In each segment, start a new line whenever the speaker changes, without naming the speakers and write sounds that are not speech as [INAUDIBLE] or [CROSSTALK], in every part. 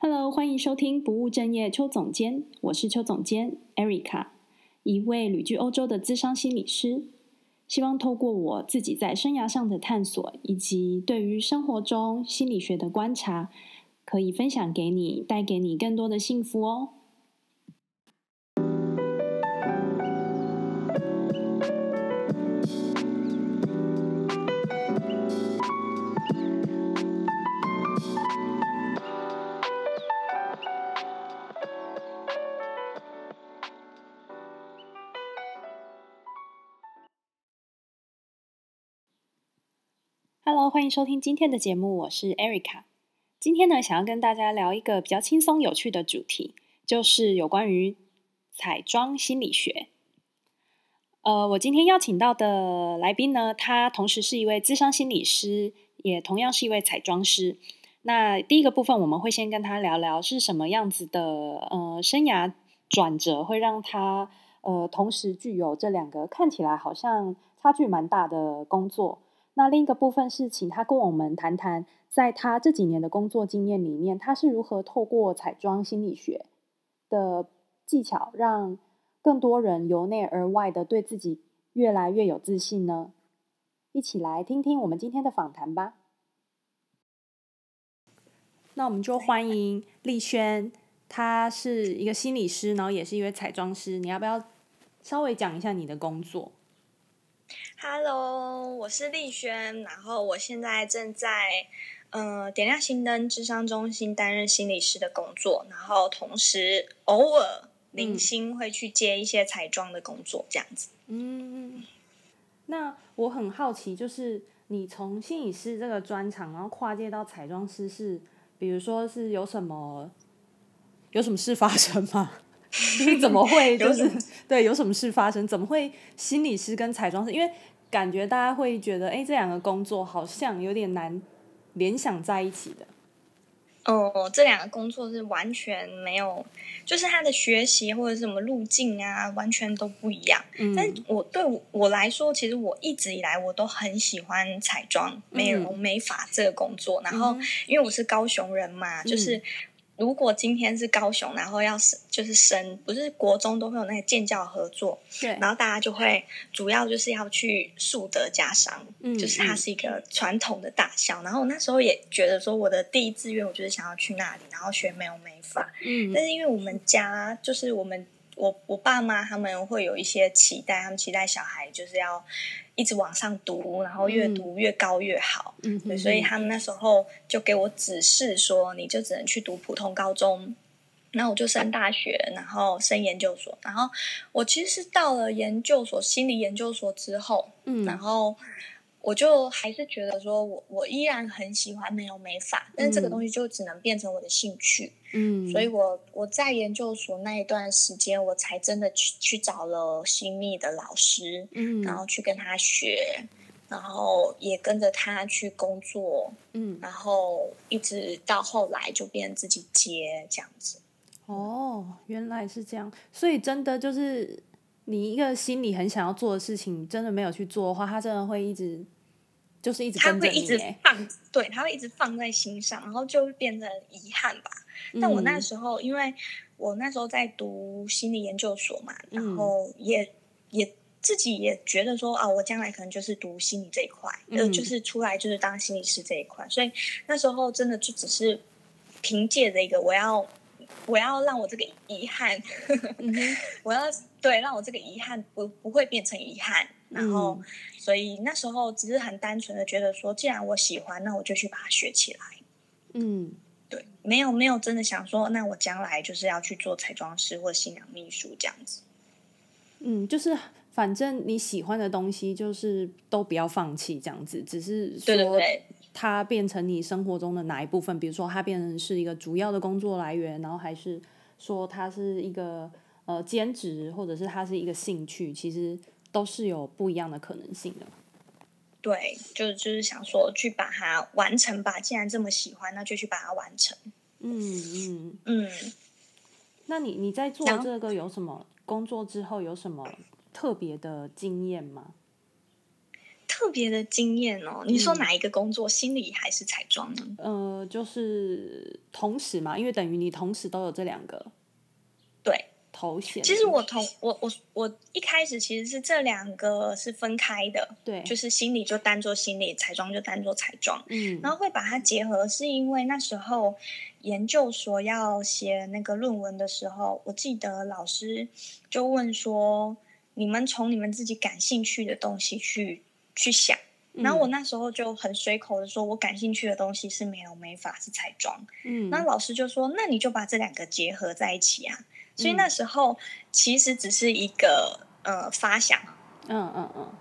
Hello，欢迎收听不务正业邱总监，我是邱总监 Erica，一位旅居欧洲的资商心理师。希望透过我自己在生涯上的探索，以及对于生活中心理学的观察，可以分享给你，带给你更多的幸福哦。欢迎收听今天的节目，我是 Erica。今天呢，想要跟大家聊一个比较轻松有趣的主题，就是有关于彩妆心理学。呃，我今天邀请到的来宾呢，他同时是一位咨商心理师，也同样是一位彩妆师。那第一个部分，我们会先跟他聊聊是什么样子的呃生涯转折，会让他呃同时具有这两个看起来好像差距蛮大的工作。那另一个部分是，请他跟我们谈谈，在他这几年的工作经验里面，他是如何透过彩妆心理学的技巧，让更多人由内而外的对自己越来越有自信呢？一起来听听我们今天的访谈吧。那我们就欢迎丽萱，她是一个心理师，然后也是一位彩妆师。你要不要稍微讲一下你的工作
？Hello，我是丽轩，然后我现在正在呃点亮心灯智商中心担任心理师的工作，然后同时偶尔零星会去接一些彩妆的工作，这样子。
嗯，那我很好奇，就是你从心理师这个专长，然后跨界到彩妆师，是比如说是有什么有什么事发生吗？你 [LAUGHS] 怎么会就是对有什么事发生？怎么会心理师跟彩妆师？因为感觉大家会觉得，哎，这两个工作好像有点难联想在一起的。
哦，这两个工作是完全没有，就是他的学习或者是什么路径啊，完全都不一样。嗯，但我对我，我来说，其实我一直以来我都很喜欢彩妆、美容、美发这个工作。嗯、然后，因为我是高雄人嘛，嗯、就是。如果今天是高雄，然后要升就是升，不是国中都会有那个建教合作，
对，
然后大家就会主要就是要去树德家商，嗯，就是它是一个传统的大校，嗯，然后我那时候也觉得说我的第一志愿，我就是想要去那里，然后学美容美发，嗯，但是因为我们家就是我们我我爸妈他们会有一些期待，他们期待小孩就是要。一直往上读，然后越读越高越好。嗯，对，所以他们那时候就给我指示说，你就只能去读普通高中。那我就升大学，然后升研究所。然后我其实是到了研究所，心理研究所之后，嗯，然后。我就还是觉得说我，我我依然很喜欢没有美法，但是这个东西就只能变成我的兴趣。嗯，所以我我在研究所那一段时间，我才真的去去找了心理的老师，嗯，然后去跟他学，然后也跟着他去工作，嗯，然后一直到后来就变自己接这样子。
哦，原来是这样，所以真的就是。你一个心里很想要做的事情，真的没有去做的话，他真的会一直，就是一直。他会一直
放，对，他会一直放在心上，然后就会变成遗憾吧。嗯。但我那时候，因为我那时候在读心理研究所嘛，然后也、嗯、也自己也觉得说啊，我将来可能就是读心理这一块，呃、嗯，就是出来就是当心理师这一块。所以那时候真的就只是凭借着一个我要。我要让我这个遗憾，嗯、我要对让我这个遗憾不不会变成遗憾，然后、嗯，所以那时候只是很单纯的觉得说，既然我喜欢，那我就去把它学起来。嗯，对，没有没有真的想说，那我将来就是要去做彩妆师或新娘秘书这样子。
嗯，就是反正你喜欢的东西，就是都不要放弃这样子，只是说。对对对它变成你生活中的哪一部分？比如说，它变成是一个主要的工作来源，然后还是说它是一个呃兼职，或者是它是一个兴趣，其实都是有不一样的可能性的。
对，就就是想说去把它完成吧。既然这么喜欢，那就去把它完成。
嗯嗯嗯。那你你在做这个有什么工作之后有什么特别的经验吗？
特别的经验哦。你说哪一个工作，嗯、心理还是彩妆呢？
呃，就是同时嘛，因为等于你同时都有这两个。
对。
头衔。
其实我同我我我一开始其实是这两个是分开的，
对，
就是心理就当做心理，彩妆就当做彩妆，
嗯，
然后会把它结合，是因为那时候研究所要写那个论文的时候，我记得老师就问说，你们从你们自己感兴趣的东西去去想，然后我那时候就很随口的说，我感兴趣的东西是美容美发是彩妆，
嗯，
那老师就说，那你就把这两个结合在一起啊。所以那时候其实只是一个呃发想，
嗯嗯嗯，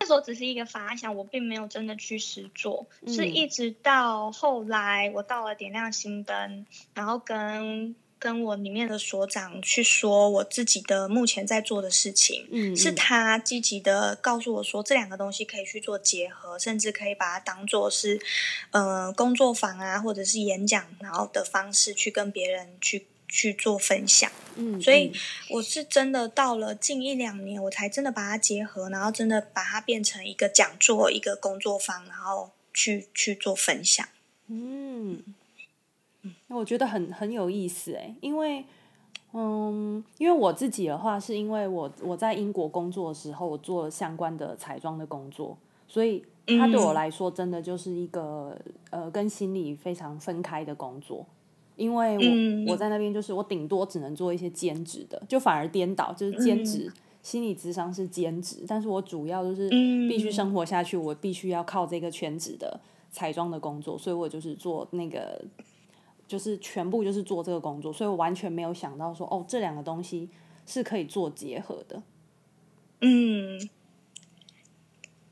那时候只是一个发想，我并没有真的去实做，是一直到后来我到了点亮心灯，然后跟跟我里面的所长去说我自己的目前在做的事情，
嗯，
是他积极的告诉我说这两个东西可以去做结合，甚至可以把它当做是呃工作坊啊或者是演讲然后的方式去跟别人去。去做分享，
嗯，
所以我是真的到了近一两年，我才真的把它结合，然后真的把它变成一个讲座、一个工作坊，然后去去做分享。
嗯，那我觉得很很有意思诶，因为，嗯，因为我自己的话，是因为我我在英国工作的时候，我做了相关的彩妆的工作，所以它对我来说，真的就是一个呃，跟心理非常分开的工作。因为我、嗯、我在那边就是我顶多只能做一些兼职的，就反而颠倒，就是兼职、嗯、心理咨商是兼职，但是我主要就是必须生活下去，我必须要靠这个全职的彩妆的工作，所以我就是做那个，就是全部就是做这个工作，所以我完全没有想到说哦，这两个东西是可以做结合的。
嗯，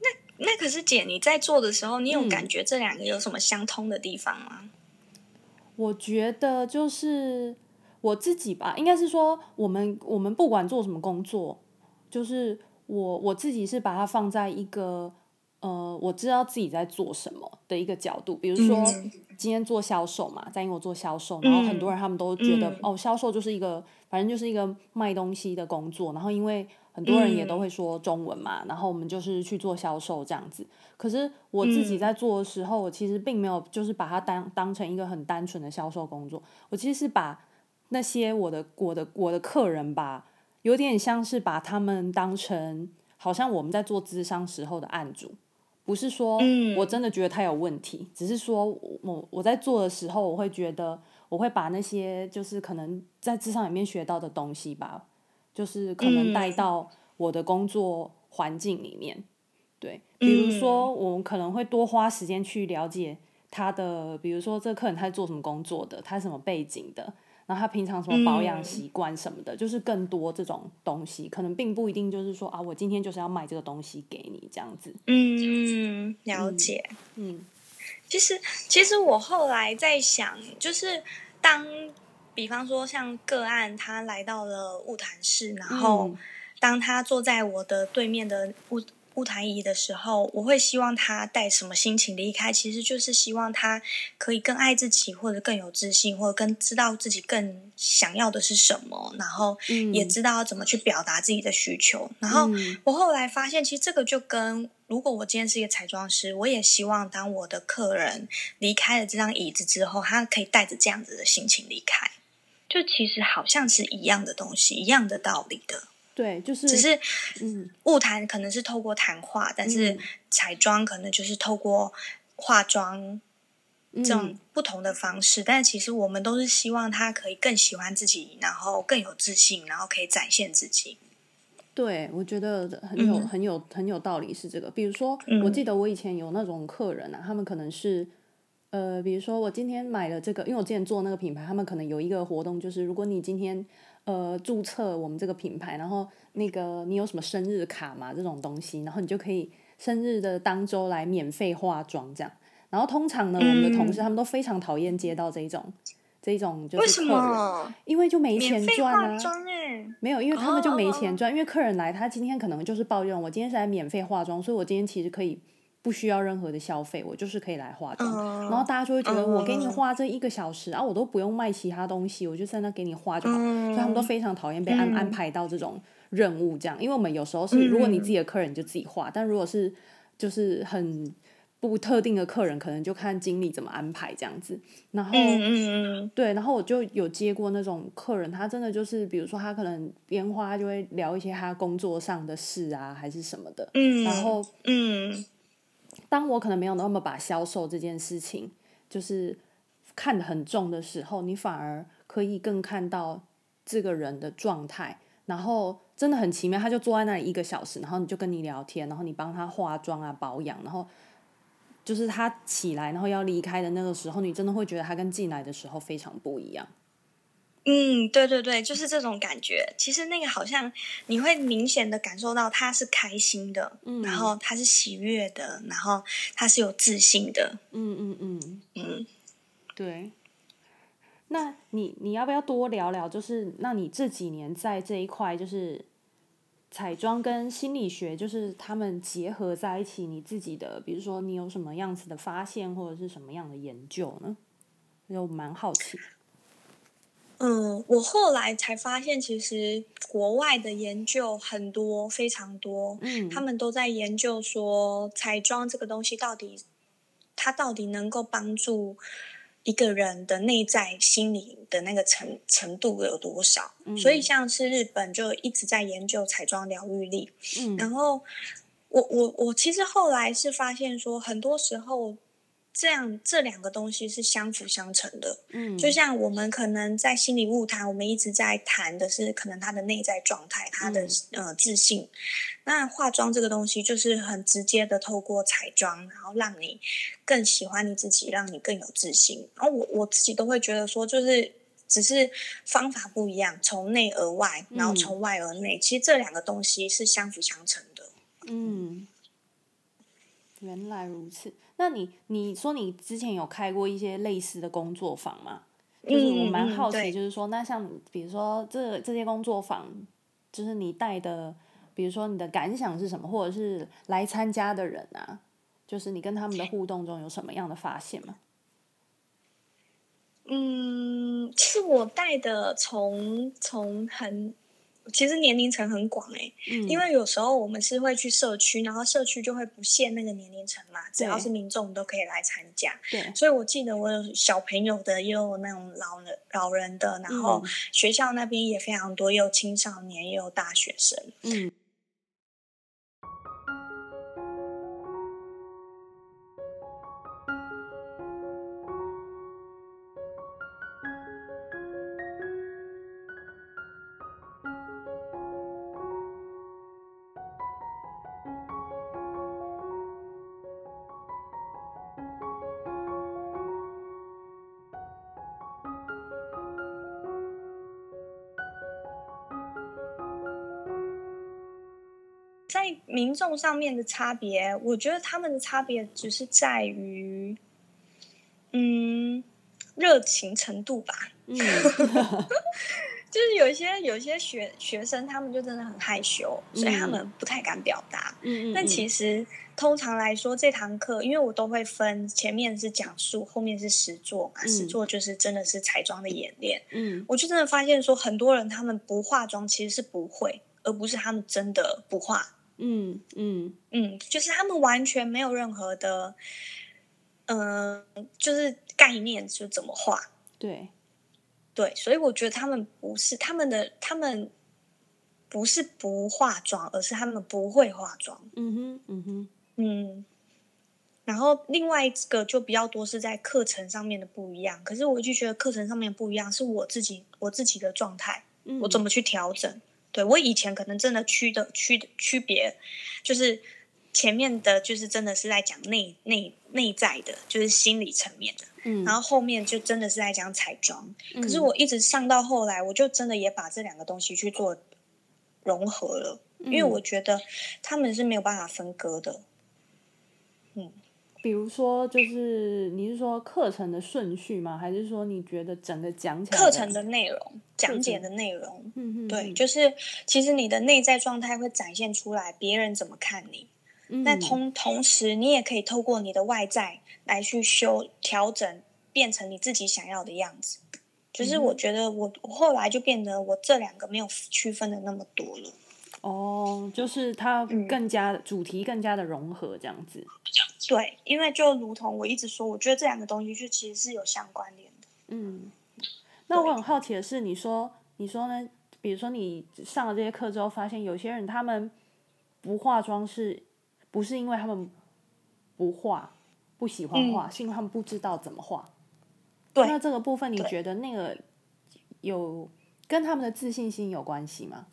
那那可是姐，你在做的时候，你有感觉这两个有什么相通的地方吗？嗯
我觉得就是我自己吧，应该是说我们我们不管做什么工作，就是我我自己是把它放在一个呃，我知道自己在做什么的一个角度。比如说今天做销售嘛，在英国做销售，然后很多人他们都觉得、嗯、哦，销售就是一个反正就是一个卖东西的工作，然后因为。很多人也都会说中文嘛，嗯、然后我们就是去做销售这样子。可是我自己在做的时候，我其实并没有就是把它当当成一个很单纯的销售工作。我其实是把那些我的我的我的客人吧，有点像是把他们当成好像我们在做咨商时候的案主，不是说我真的觉得他有问题，只是说我我在做的时候，我会觉得我会把那些就是可能在智商里面学到的东西吧。就是可能带到我的工作环境里面，嗯、对，比如说我们可能会多花时间去了解他的，比如说这个客人他是做什么工作的，他是什么背景的，然后他平常什么保养习惯什么的，嗯、就是更多这种东西，可能并不一定就是说啊，我今天就是要卖这个东西给你这样子。
嗯，了解。
嗯，嗯
其实其实我后来在想，就是当。比方说，像个案，他来到了物谈室，然后当他坐在我的对面的晤晤谈椅的时候，我会希望他带什么心情离开？其实就是希望他可以更爱自己，或者更有自信，或者更知道自己更想要的是什么，然后也知道怎么去表达自己的需求。然后我后来发现，其实这个就跟如果我今天是一个彩妆师，我也希望当我的客人离开了这张椅子之后，他可以带着这样子的心情离开。就其实好像是一样的东西，一样的道理的。
对，就是
只是，
嗯，
物谈可能是透过谈话，但是彩妆可能就是透过化妆这种不同的方式。嗯，但其实我们都是希望他可以更喜欢自己，然后更有自信，然后可以展现自己。
对，我觉得很有、嗯、很有很有道理是这个。比如说，我记得我以前有那种客人啊，他们可能是。呃，比如说我今天买了这个，因为我之前做那个品牌，他们可能有一个活动，就是如果你今天呃注册我们这个品牌，然后那个你有什么生日卡嘛这种东西，然后你就可以生日的当周来免费化妆这样。然后通常呢，嗯、我们的同事他们都非常讨厌接到这一种这一种就是客人？因为就没钱赚啊。没有，因为他们就没钱赚，哦、因为客人来，他今天可能就是抱怨我今天是来免费化妆，所以我今天其实可以。不需要任何的消费，我就是可以来化妆，uh, 然后大家就会觉得我给你花这一个小时、uh, 啊，我都不用卖其他东西，我就在那给你化就好，uh, 所以他们都非常讨厌被安、嗯、安。排到这种任务这样，因为我们有时候是如果你自己的客人你就自己化，嗯、但如果是就是很不特定的客人，可能就看经理怎么安排这样子。然
后，
对，然后我就有接过那种客人，他真的就是，比如说他可能边花就会聊一些他工作上的事啊，还是什么的。
嗯，
然后，
嗯，
当我可能没有那么把销售这件事情就是看得很重的时候，你反而可以更看到这个人的状态，然后。真的很奇妙，他就坐在那里一个小时，然后你就跟你聊天，然后你帮他化妆啊、保养，然后就是他起来然后要离开的那个时候，你真的会觉得他跟进来的时候非常不一样。
嗯，对对对，就是这种感觉。其实那个好像你会明显的感受到他是开心的，嗯，然后他是喜悦的，然后他是有自信的。
嗯嗯嗯嗯，对。那你你要不要多聊聊？就是那你这几年在这一块，就是彩妆跟心理学，就是他们结合在一起，你自己的，比如说你有什么样子的发现，或者是什么样的研究呢？就蛮好奇。
嗯，我后来才发现，其实国外的研究很多，非常多，嗯，他们都在研究说彩妆这个东西到底，它到底能够帮助。一个人的内在心理的那个程程度有多少？嗯，所以像是日本就一直在研究彩妆疗愈力。嗯，然后我我我其实后来是发现说，很多时候。这样，这两个东西是相辅相成的。嗯，就像我们可能在心理物谈，我们一直在谈的是可能他的内在状态，他的、嗯、呃自信。那化妆这个东西，就是很直接的透过彩妆，然后让你更喜欢你自己，让你更有自信。然后我我自己都会觉得说，就是只是方法不一样，从内而外，然后从外而内，嗯、其实这两个东西是相辅相成的。
嗯，原来如此。那你你说你之前有开过一些类似的工作坊吗？就是我蛮好奇，就是说，那像比如说这这些工作坊，就是你带的，比如说你的感想是什么，或者是来参加的人啊，就是你跟他们的互动中有什么样的发现吗？
嗯，其实我带的从从很。其实年龄层很广哎、欸，嗯，因为有时候我们是会去社区，然后社区就会不限那个年龄层嘛，只要是民众都可以来参加。对，所以我记得我有小朋友的，也有那种老人老人的，然后学校那边也非常多，也有青少年，也有大学生。嗯。在民众上面的差别，我觉得他们的差别只是在于，嗯，热情程度吧。嗯，[LAUGHS] 就是有一些有一些学学生，他们就真的很害羞，所以他们不太敢表达。嗯，但其实通常来说，这堂课因为我都会分前面是讲述，后面是实作嘛。实作就是真的是彩妆的演练。嗯，我就真的发现说，很多人他们不化妆其实是不会，而不是他们真的不化。嗯嗯嗯，就是他们完全没有任何的，嗯、呃，就是概念就怎么画。对对，所以我觉得他们不是他们的，他们不是不化妆，而是他们不会化妆。嗯哼嗯哼嗯。然后另外一个就比较多是在课程上面的不一样，可是我就觉得课程上面不一样是我自己我自己的状态，嗯、我怎么去调整。对，我以前可能真的区的区的区别，就是前面的就是真的是在讲内内内在的，就是心理层面的，嗯，然后后面就真的是在讲彩妆。嗯，可是我一直上到后来，我就真的也把这两个东西去做融合了，嗯，因为我觉得他们是没有办法分割的，嗯。
比如说，就是你是说课程的顺序吗？还是说你觉得整个讲起来
课程的内容、讲解的内容？嗯嗯，对，就是其实你的内在状态会展现出来，别人怎么看你。嗯，那同同时，你也可以透过你的外在来去修调整，变成你自己想要的样子。就是我觉得我我后来就变得我这两个没有区分的那么多了。
哦，就是它更加、嗯、主题更加的融合这样子。
对，因为就如同我一直说，我觉得这两个东西就其实是有相关联的。
嗯，那我很好奇的是，你说你说呢？比如说你上了这些课之后，发现有些人他们不化妆是，不是因为他们不化，不喜欢化，嗯、是因为他们不知道怎么化。对，那这个部分你觉得那个有跟他们的自信心有关系吗？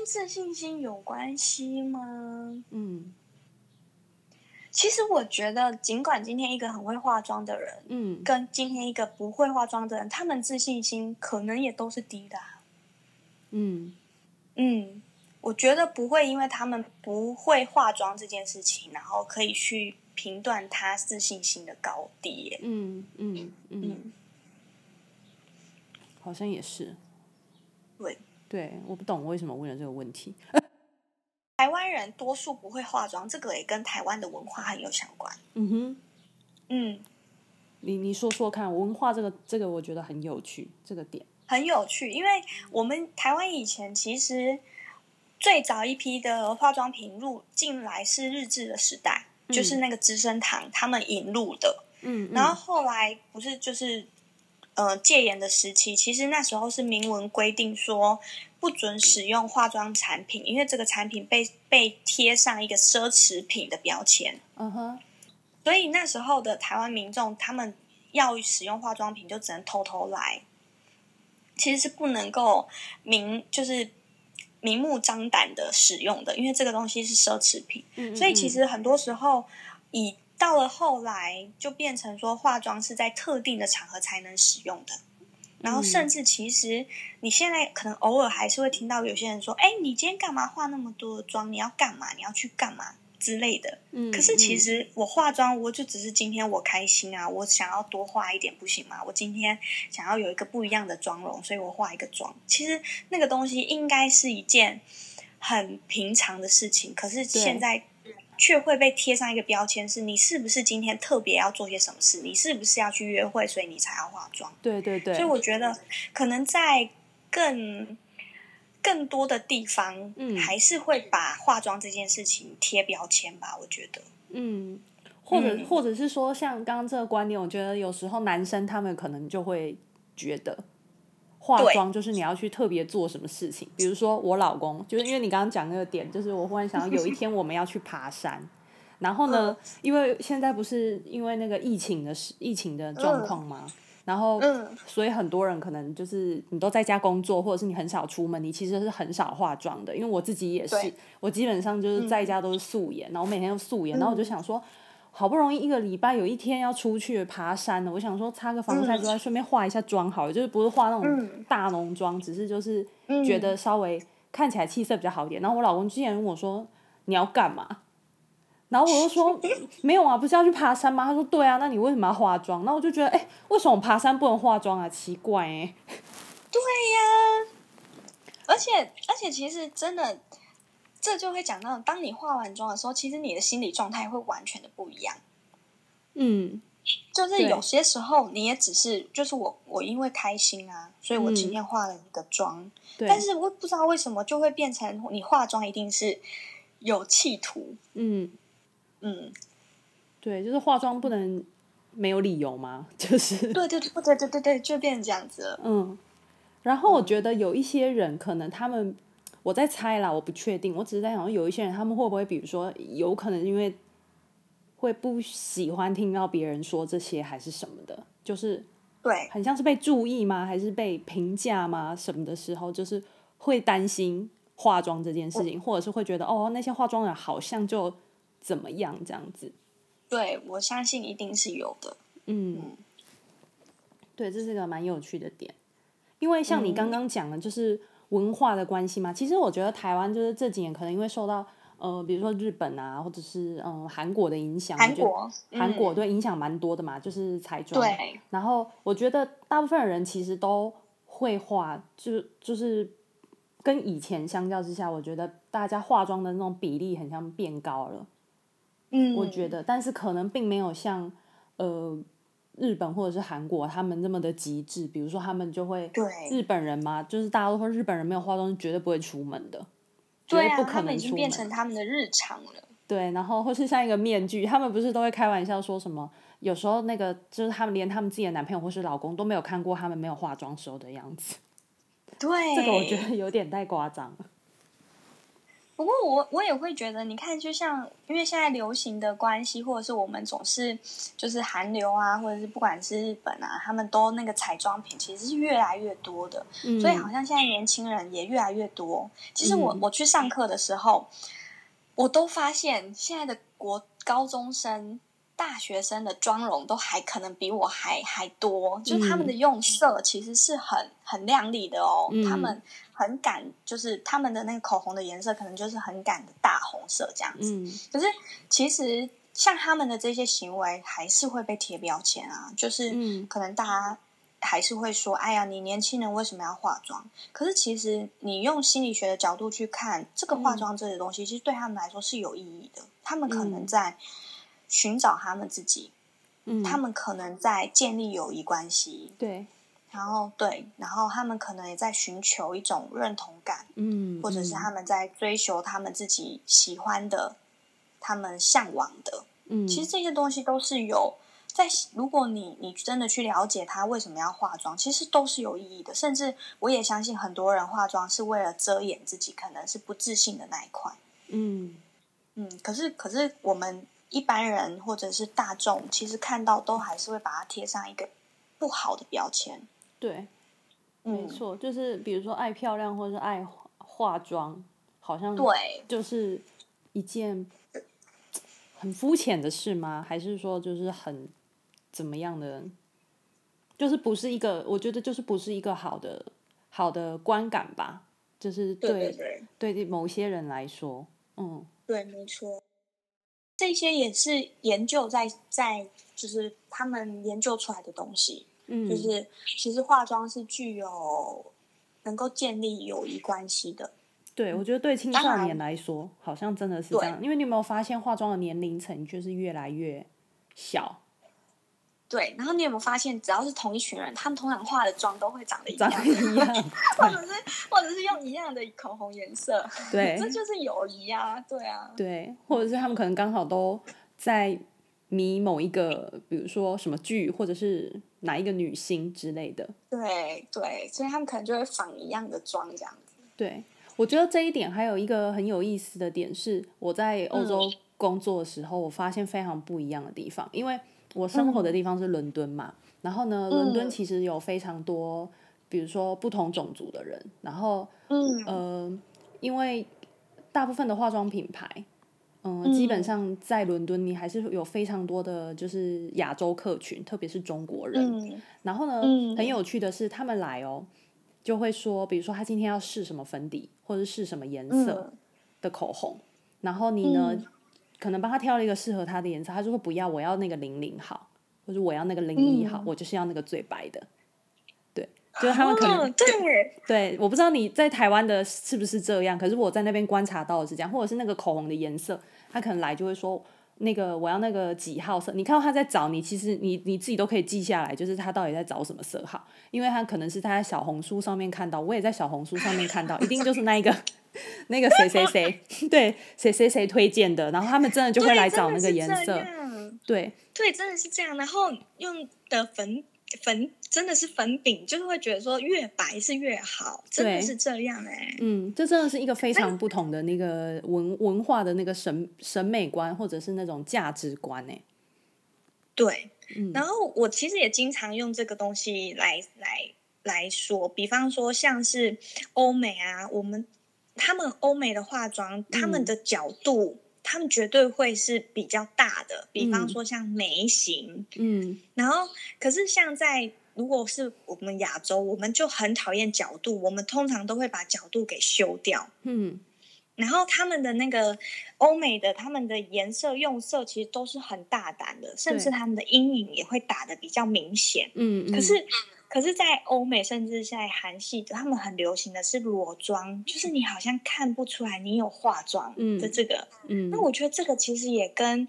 跟自信心有关系吗？
嗯，
其实我觉得，尽管今天一个很会化妆的人，
嗯，
跟今天一个不会化妆的人，他们自信心可能也都是低的啊。
嗯
嗯，我觉得不会因为他们不会化妆这件事情，然后可以去评断他自信心的高低耶。
嗯嗯嗯，嗯，好像也是。对。我不懂为什么问了这个问题。
台湾人多数不会化妆，这个也跟台湾的文化很有相关。
嗯哼，
嗯，
你你说说看，文化这个这个我觉得很有趣，这个点
很有趣，因为我们台湾以前其实最早一批的化妆品入进来是日治的时代，嗯、就是那个资生堂他们引入的。
嗯，嗯，
然后后来不是就是。呃，戒严的时期，其实那时候是明文规定说不准使用化妆产品，因为这个产品被被贴上一个奢侈品的标签。
嗯哼，
所以那时候的台湾民众，他们要使用化妆品，就只能偷偷来，其实是不能够明就是明目张胆的使用的，因为这个东西是奢侈品。嗯嗯嗯，所以其实很多时候以到了后来，就变成说化妆是在特定的场合才能使用的，然后甚至其实你现在可能偶尔还是会听到有些人说：“哎，你今天干嘛化那么多的妆？你要干嘛？你要去干嘛之类的。”
嗯，
可是其实我化妆，我就只是今天我开心啊，我想要多化一点，不行吗？我今天想要有一个不一样的妆容，所以我化一个妆。其实那个东西应该是一件很平常的事情，可是现在。却会被贴上一个标签，是你是不是今天特别要做些什么事？你是不是要去约会，所以你才要化妆？
对对对。
所以我觉得，可能在更更多的地方，嗯，还是会把化妆这件事情贴标签吧。我觉得，
嗯，或者、嗯、或者是说，像刚刚这个观点，我觉得有时候男生他们可能就会觉得。化妆就是你要去特别做什么事情，比如说我老公，就是因为你刚刚讲那个点，就是我忽然想到有一天我们要去爬山，[LAUGHS] 然后呢，因为现在不是因为那个疫情的疫情的状况吗？然后，所以很多人可能就是你都在家工作，或者是你很少出门，你其实是很少化妆的。因为我自己也是，我基本上就是在家都是素颜，然后我每天都素颜，然后我就想说。好不容易一个礼拜有一天要出去爬山了，我想说擦个防晒之外，顺便化一下妆好了，就是不是化那种大浓妆，只是就是觉得稍微看起来气色比较好一点。然后我老公之前问我说：“你要干嘛？”然后我就说：“ [LAUGHS] 没有啊，不是要去爬山吗？”他说：“对啊，那你为什么要化妆？”那我就觉得，哎，为什么爬山不能化妆啊？奇怪哎。[LAUGHS]
对呀，而且而且其实真的。这就会讲到，当你化完妆的时候，其实你的心理状态会完全的不一样。
嗯，
就是有些时候你也只是，就是我我因为开心啊，所以我今天化了一个妆。
嗯、
但是我不知道为什么就会变成你化妆一定是有企图。
嗯
嗯，
对，就是化妆不能没有理由吗？就是
对对对对对对对，就变成这样子了。
嗯，然后我觉得有一些人可能他们。我在猜啦，我不确定。我只是在想，有一些人他们会不会，比如说，有可能因为会不喜欢听到别人说这些，还是什么的，就是
对，
很像是被注意吗？还是被评价吗？什么的时候，就是会担心化妆这件事情，或者是会觉得哦，那些化妆人好像就怎么样这样子。
对，我相信一定是有的。
嗯，对，这是个蛮有趣的点，因为像你刚刚讲的，就是。文化的关系吗？其实我觉得台湾就是这几年可能因为受到呃，比如说日本啊，或者是嗯韩国的影响，
韩国
韩国对影响蛮多的嘛，嗯、就是彩妆。
对。
然后我觉得大部分人其实都会化，就就是跟以前相较之下，我觉得大家化妆的那种比例很像变高了。
嗯。
我觉得，但是可能并没有像呃日本或者是韩国他们那么的极致，比如说他们就会
对
日本人嘛，就是大家都说日本人没有化妆是绝对不会出门的，
对
绝对不可能出门。
他们已经变成他们的日常了。
对，然后或是像一个面具，他们不是都会开玩笑说什么？有时候那个就是他们连他们自己的男朋友或是老公都没有看过他们没有化妆时候的样子。[LAUGHS]
对，
这个我觉得有点太夸张了。
不过我我也会觉得，你看，就像因为现在流行的关系，或者是我们总是就是韩流啊，或者是不管是日本啊，他们都那个彩妆品其实是越来越多的，嗯、所以好像现在年轻人也越来越多。其实我、嗯、我去上课的时候，我都发现现在的国高中生。大学生的妆容都还可能比我还还多，就是他们的用色其实是很很亮丽的哦，嗯、他们很敢，就是他们的那个口红的颜色可能就是很敢的大红色这样子。嗯、可是其实像他们的这些行为还是会被贴标签啊，就是可能大家还是会说：“哎呀，你年轻人为什么要化妆？”可是其实你用心理学的角度去看，这个化妆这些东西，其实对他们来说是有意义的。他们可能在。寻找他们自己，嗯，他们可能在建立友谊关系，
对，
然后对，然后他们可能也在寻求一种认同感，嗯，或者是他们在追求他们自己喜欢的、他们向往的，嗯，其实这些东西都是有在。如果你你真的去了解他为什么要化妆，其实都是有意义的。甚至我也相信很多人化妆是为了遮掩自己可能是不自信的那一块，嗯嗯。可是可是我们。一般人或者是大众，其实看到都还是会把它贴上一个不好的标签。
对，没错，就是比如说爱漂亮或者是爱化妆，好像对，就是一件很肤浅的事吗？还是说就是很怎么样的？就是不是一个，我觉得就是不是一个好的好的观感吧？就是对对，对，对某些人来说，嗯，
对，没错。这些也是研究在在，就是他们研究出来的东西。嗯，就是其实化妆是具有能够建立友谊关系的。
对，我觉得对青少年来说，好像真的是这样。因为你有没有发现，化妆的年龄层就是越来越小。
对，然后你有没有发现，只要是同一群人，他们通常化的妆都会长得一
样，一样，[LAUGHS]
或者是或者是用一样的口红颜色，
对，
这就是友谊啊，对啊，
对，或者是他们可能刚好都在迷某一个，比如说什么剧，或者是哪一个女星之类的，
对对，所以他们可能就会仿一样的妆这样子。
对，我觉得这一点还有一个很有意思的点是，我在欧洲工作的时候，我发现非常不一样的地方，因为。我生活的地方是伦敦嘛，嗯、然后呢，伦敦其实有非常多，嗯、比如说不同种族的人，然后，嗯、呃，因为大部分的化妆品牌，呃、嗯，基本上在伦敦你还是有非常多的就是亚洲客群，特别是中国人。嗯、然后呢，嗯、很有趣的是，他们来哦，就会说，比如说他今天要试什么粉底，或者试什么颜色的口红，嗯、然后你呢？嗯可能帮他挑了一个适合他的颜色，他就会不要，我要那个零零号，或者我要那个零一号，嗯、我就是要那个最白的。对，就是他们可能、哦、对 [LAUGHS] 对，我不知道你在台湾的是不是这样，可是我在那边观察到的是这样，或者是那个口红的颜色，他可能来就会说那个我要那个几号色，你看到他在找你，其实你你自己都可以记下来，就是他到底在找什么色号，因为他可能是他在小红书上面看到，我也在小红书上面看到，一定就是那一个。[LAUGHS] 那个谁谁谁，[LAUGHS] 对，谁谁谁推荐的，然后他们真的就会来找那个颜色，对
对，真的是这样。然后用的粉粉真的是粉饼，就是会觉得说越白是越好，真的是这样哎、欸。
嗯，这真的是一个非常不同的那个文文化的那个审审美观，或者是那种价值观哎。
对，嗯、然后我其实也经常用这个东西来来来说，比方说像是欧美啊，我们。他们欧美的化妆，他们的角度，嗯、他们绝对会是比较大的。比方说像眉形，嗯，然后可是像在如果是我们亚洲，我们就很讨厌角度，我们通常都会把角度给修掉，嗯。然后他们的那个欧美的，他们的颜色用色其实都是很大胆的，甚至他们的阴影也会打的比较明显，嗯，嗯。可是。可是，在欧美甚至在韩系，他们很流行的是裸妆，就是你好像看不出来你有化妆的这个。嗯，嗯，那我觉得这个其实也跟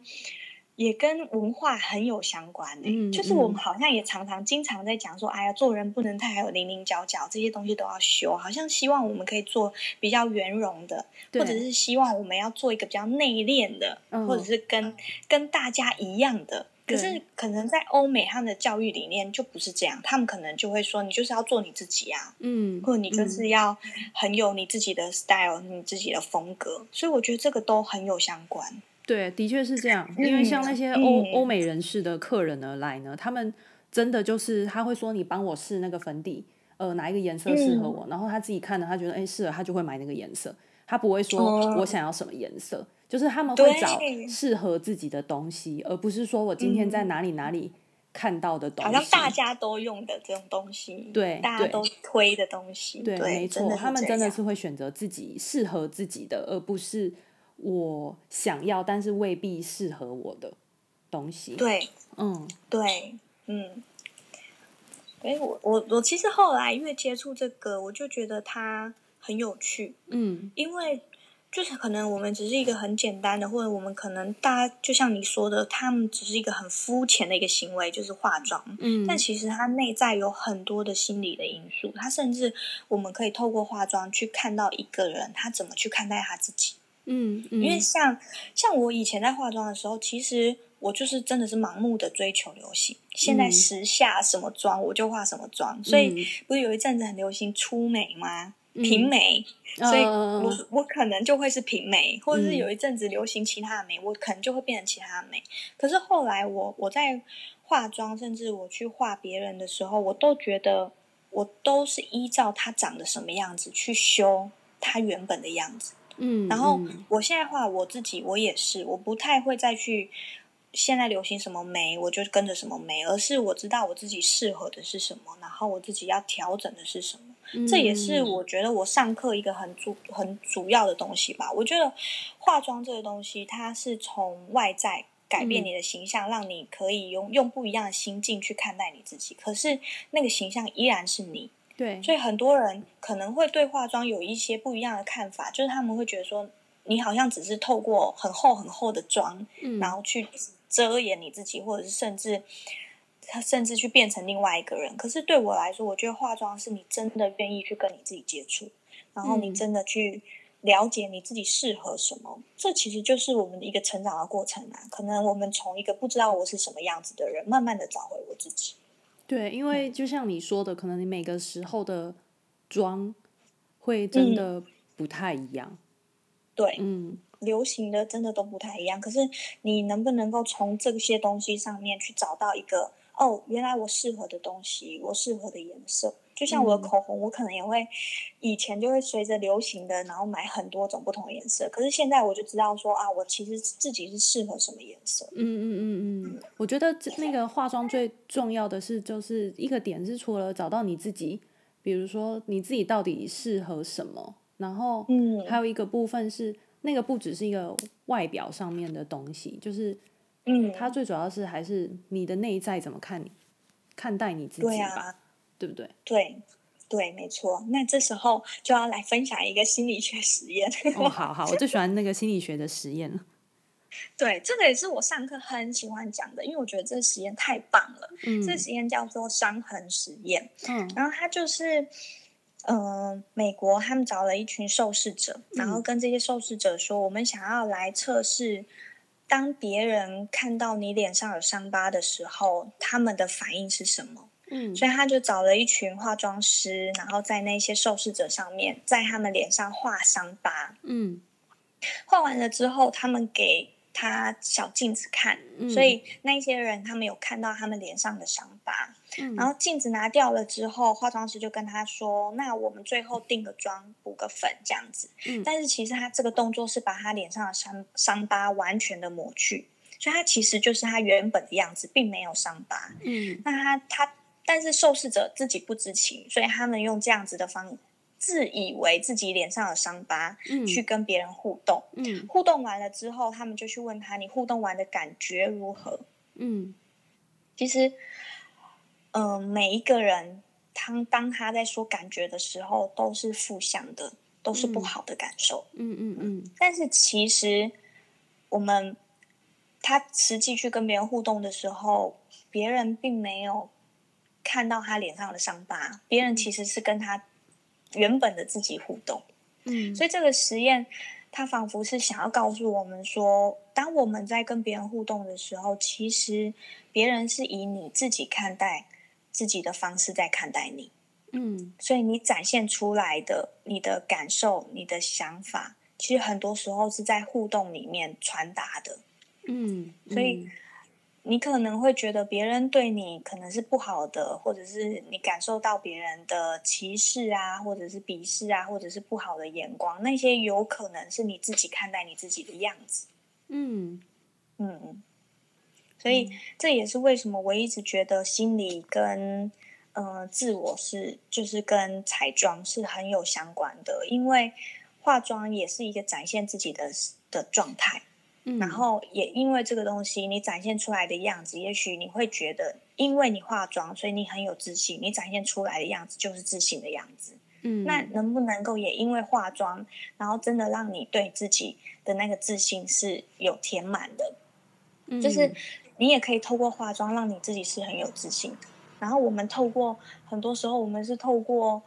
也跟文化很有相关的、欸嗯，就是我们好像也常常经常在讲说，哎呀，做人不能太还有棱棱角角，这些东西都要修，好像希望我们可以做比较圆融的，或者是希望我们要做一个比较内敛的，或者是跟跟大家一样的。可是可能在欧美，他们的教育理念就不是这样，他们可能就会说，你就是要做你自己啊，嗯，或者你就是要很有你自己的 style，你自己的风格。所以我觉得这个都很有相关。
对，的确是这样。因为像那些欧、嗯、欧美人士的客人而来呢，他们真的就是他会说，你帮我试那个粉底，呃，哪一个颜色适合我，嗯，然后他自己看了，他觉得哎适合，他就会买那个颜色。他不会说我想要什么颜色。哦就是他们会找适合自己的东西，而不是说我今天在哪里哪里看到的东西，好像
大家都用的这种东西，对，大家都推的东西，
对，对没错，他们真的是会选择自己适合自己的，而不是我想要但是未必适合我的东西。
对，嗯，对，嗯，哎，我我我其实后来因为接触这个，我就觉得它很有趣，嗯，因为。就是可能我们只是一个很简单的，或者我们可能大家就像你说的，他们只是一个很肤浅的一个行为，就是化妆。嗯，但其实它内在有很多的心理的因素。它甚至我们可以透过化妆去看到一个人他怎么去看待他自己。嗯，嗯，因为像像我以前在化妆的时候，其实我就是真的是盲目的追求流行。现在时下什么妆我就化什么妆，所以不是有一阵子很流行粗美吗？平眉，嗯、所以我、uh, 我可能就会是平眉，或者是有一阵子流行其他的眉，嗯，我可能就会变成其他的眉。可是后来我我在化妆，甚至我去画别人的时候，我都觉得我都是依照他长得什么样子去修他原本的样子。嗯，然后我现在画我自己，我也是，我不太会再去现在流行什么眉，我就跟着什么眉，而是我知道我自己适合的是什么，然后我自己要调整的是什么。这也是我觉得我上课一个很主很主要的东西吧。我觉得化妆这个东西，它是从外在改变你的形象，让你可以用用不一样的心境去看待你自己。可是那个形象依然是你。对。所以很多人可能会对化妆有一些不一样的看法，就是他们会觉得说，你好像只是透过很厚很厚的妆，然后去遮掩你自己，或者是甚至。他甚至去变成另外一个人，可是对我来说，我觉得化妆是你真的愿意去跟你自己接触，然后你真的去了解你自己适合什么，嗯，这其实就是我们的一个成长的过程啊。可能我们从一个不知道我是什么样子的人，慢慢的找回我自己。
对，因为就像你说的，可能你每个时候的妆会真的不太一样。嗯，
对，嗯，流行的真的都不太一样。可是你能不能够从这些东西上面去找到一个？哦，原来我适合的东西，我适合的颜色，就像我的口红，嗯，我可能也会以前就会随着流行的，然后买很多种不同的颜色。可是现在我就知道说啊，我其实自己是适合什么颜色。
嗯嗯嗯嗯，我觉得那个化妆最重要的是，就是一个点是除了找到你自己，比如说你自己到底适合什么，然后嗯，还有一个部分是那个不只是一个外表上面的东西，就是。嗯，它最主要是还是你的内在怎么看你，看待你自己吧，对啊，对不对？
对，对，没错。那这时候就要来分享一个心理学实验。
哦，好好，我最喜欢 [LAUGHS] 那个心理学的实验了。[LAUGHS]
对，这个也是我上课很喜欢讲的，因为我觉得这个实验太棒了。嗯，这个实验叫做伤痕实验。嗯，然后它就是，嗯、呃，美国他们找了一群受试者，然后跟这些受试者说，嗯、我们想要来测试。当别人看到你脸上有伤疤的时候，他们的反应是什么？嗯，所以他就找了一群化妆师，然后在那些受试者上面，在他们脸上画伤疤。嗯，画完了之后，他们给他小镜子看，嗯，所以那些人他们有看到他们脸上的伤疤。嗯，然后镜子拿掉了之后，化妆师就跟他说：“那我们最后定个妆，补个粉，这样子。”嗯，但是其实他这个动作是把他脸上的伤伤疤完全的抹去，所以他其实就是他原本的样子，并没有伤疤。嗯，那他他，但是受试者自己不知情，所以他们用这样子的方，自以为自己脸上的伤疤，嗯，去跟别人互动。嗯，互动完了之后，他们就去问他：“你互动完的感觉如何？”嗯，其实。嗯、呃，每一个人，他当他在说感觉的时候，都是负向的，都是不好的感受。嗯嗯嗯，嗯。但是其实我们他实际去跟别人互动的时候，别人并没有看到他脸上的伤疤，别人其实是跟他原本的自己互动。嗯，所以这个实验，他仿佛是想要告诉我们说，当我们在跟别人互动的时候，其实别人是以你自己看待自己的方式在看待你。嗯，所以你展现出来的你的感受、你的想法，其实很多时候是在互动里面传达的。嗯，所以你可能会觉得别人对你可能是不好的，或者是你感受到别人的歧视啊，或者是鄙视啊，或者是不好的眼光，那些有可能是你自己看待你自己的样子。嗯嗯，所以这也是为什么我一直觉得心理跟。呃，自我是就是跟彩妆是很有相关的，因为化妆也是一个展现自己的的状态，嗯，然后也因为这个东西，你展现出来的样子，也许你会觉得，因为你化妆，所以你很有自信，你展现出来的样子就是自信的样子，嗯，那能不能够也因为化妆，然后真的让你对自己的那个自信是有填满的，嗯，就是你也可以透过化妆让你自己是很有自信的。然后我们透过很多时候，我们是透过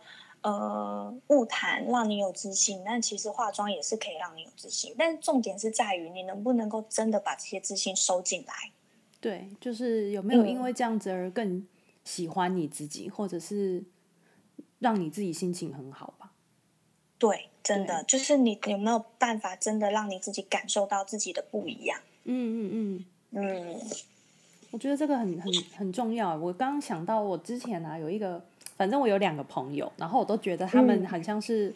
呃物谈让你有自信，但其实化妆也是可以让你有自信。但重点是在于你能不能够真的把这些自信收进来。
对，就是有没有因为这样子而更喜欢你自己，嗯、或者是让你自己心情很好吧？
对，真的就是你有没有办法真的让你自己感受到自己的不一样？嗯嗯嗯嗯。
我觉得这个很很很重要。我刚刚想到，我之前啊有一个，反正我有两个朋友，然后我都觉得他们很像是，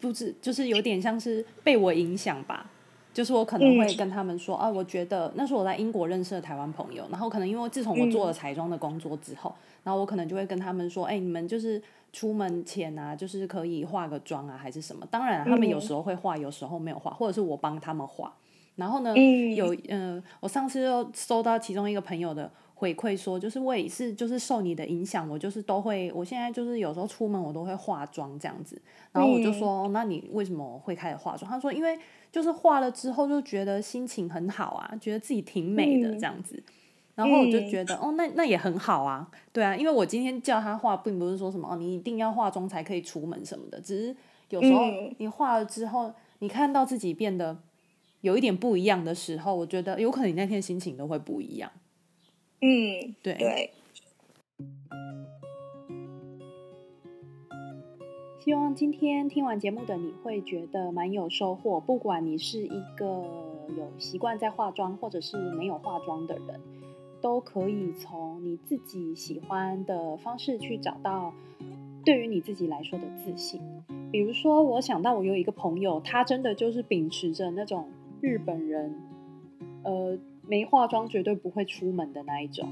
不知就是有点像是被我影响吧。就是我可能会跟他们说啊，我觉得那是我在英国认识的台湾朋友，然后可能因为自从我做了彩妆的工作之后，然后我可能就会跟他们说，哎，你们就是出门前啊，就是可以化个妆啊，还是什么？当然，他们有时候会化，有时候没有化，或者是我帮他们化。然后呢，嗯、有嗯、呃，我上次又收到其中一个朋友的回馈说，就是我也是，就是受你的影响，我就是都会，我现在就是有时候出门我都会化妆这样子。然后我就说，嗯、那你为什么会开始化妆？他说，因为就是化了之后就觉得心情很好啊，觉得自己挺美的这样子。嗯、然后我就觉得，哦，那那也很好啊，对啊，因为我今天叫他化，并不是说什么哦，你一定要化妆才可以出门什么的，只是有时候你化了之后，你看到自己变得。有一点不一样的时候，我觉得有可能你那天心情都会不一样。
嗯，对对。
希望今天听完节目的你会觉得蛮有收获。不管你是一个有习惯在化妆，或者是没有化妆的人，都可以从你自己喜欢的方式去找到对于你自己来说的自信。比如说，我想到我有一个朋友，他真的就是秉持着那种。日本人，呃，没化妆绝对不会出门的那一种。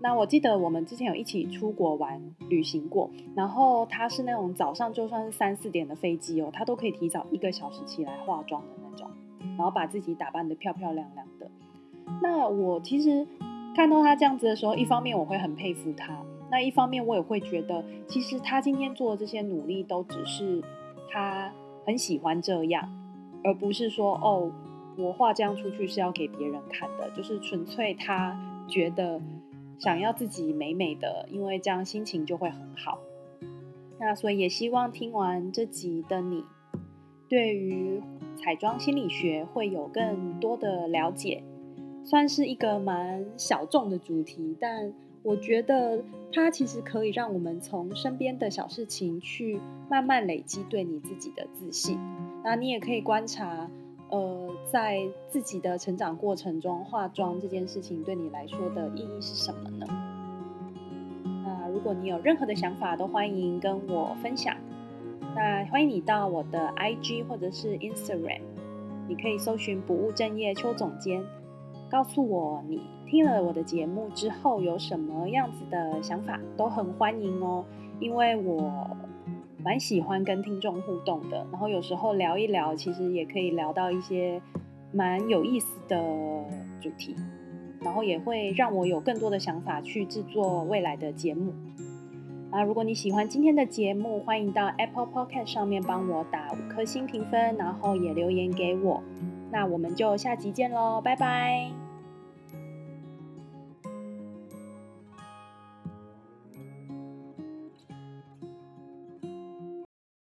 那我记得我们之前有一起出国玩旅行过，然后他是那种早上就算是三四点的飞机哦，他都可以提早一个小时起来化妆的那种，然后把自己打扮得漂漂亮亮的。那我其实看到他这样子的时候，一方面我会很佩服他，那一方面我也会觉得，其实他今天做的这些努力都只是他很喜欢这样。而不是说哦，我画这样出去是要给别人看的，就是纯粹他觉得想要自己美美的，因为这样心情就会很好。那所以也希望听完这集的你，对于彩妆心理学会有更多的了解。算是一个蛮小众的主题，但我觉得它其实可以让我们从身边的小事情去慢慢累积对你自己的自信。那你也可以观察，呃，在自己的成长过程中，化妆这件事情对你来说的意义是什么呢？那如果你有任何的想法，都欢迎跟我分享。那欢迎你到我的 IG 或者是 Instagram，你可以搜寻“不务正业邱总监”，告诉我你听了我的节目之后有什么样子的想法，都很欢迎哦，因为我。蛮喜欢跟听众互动的，然后有时候聊一聊，其实也可以聊到一些蛮有意思的主题，然后也会让我有更多的想法去制作未来的节目。啊，如果你喜欢今天的节目，欢迎到 Apple Podcast 上面帮我打五颗星评分，然后也留言给我。那我们就下集见喽，拜拜。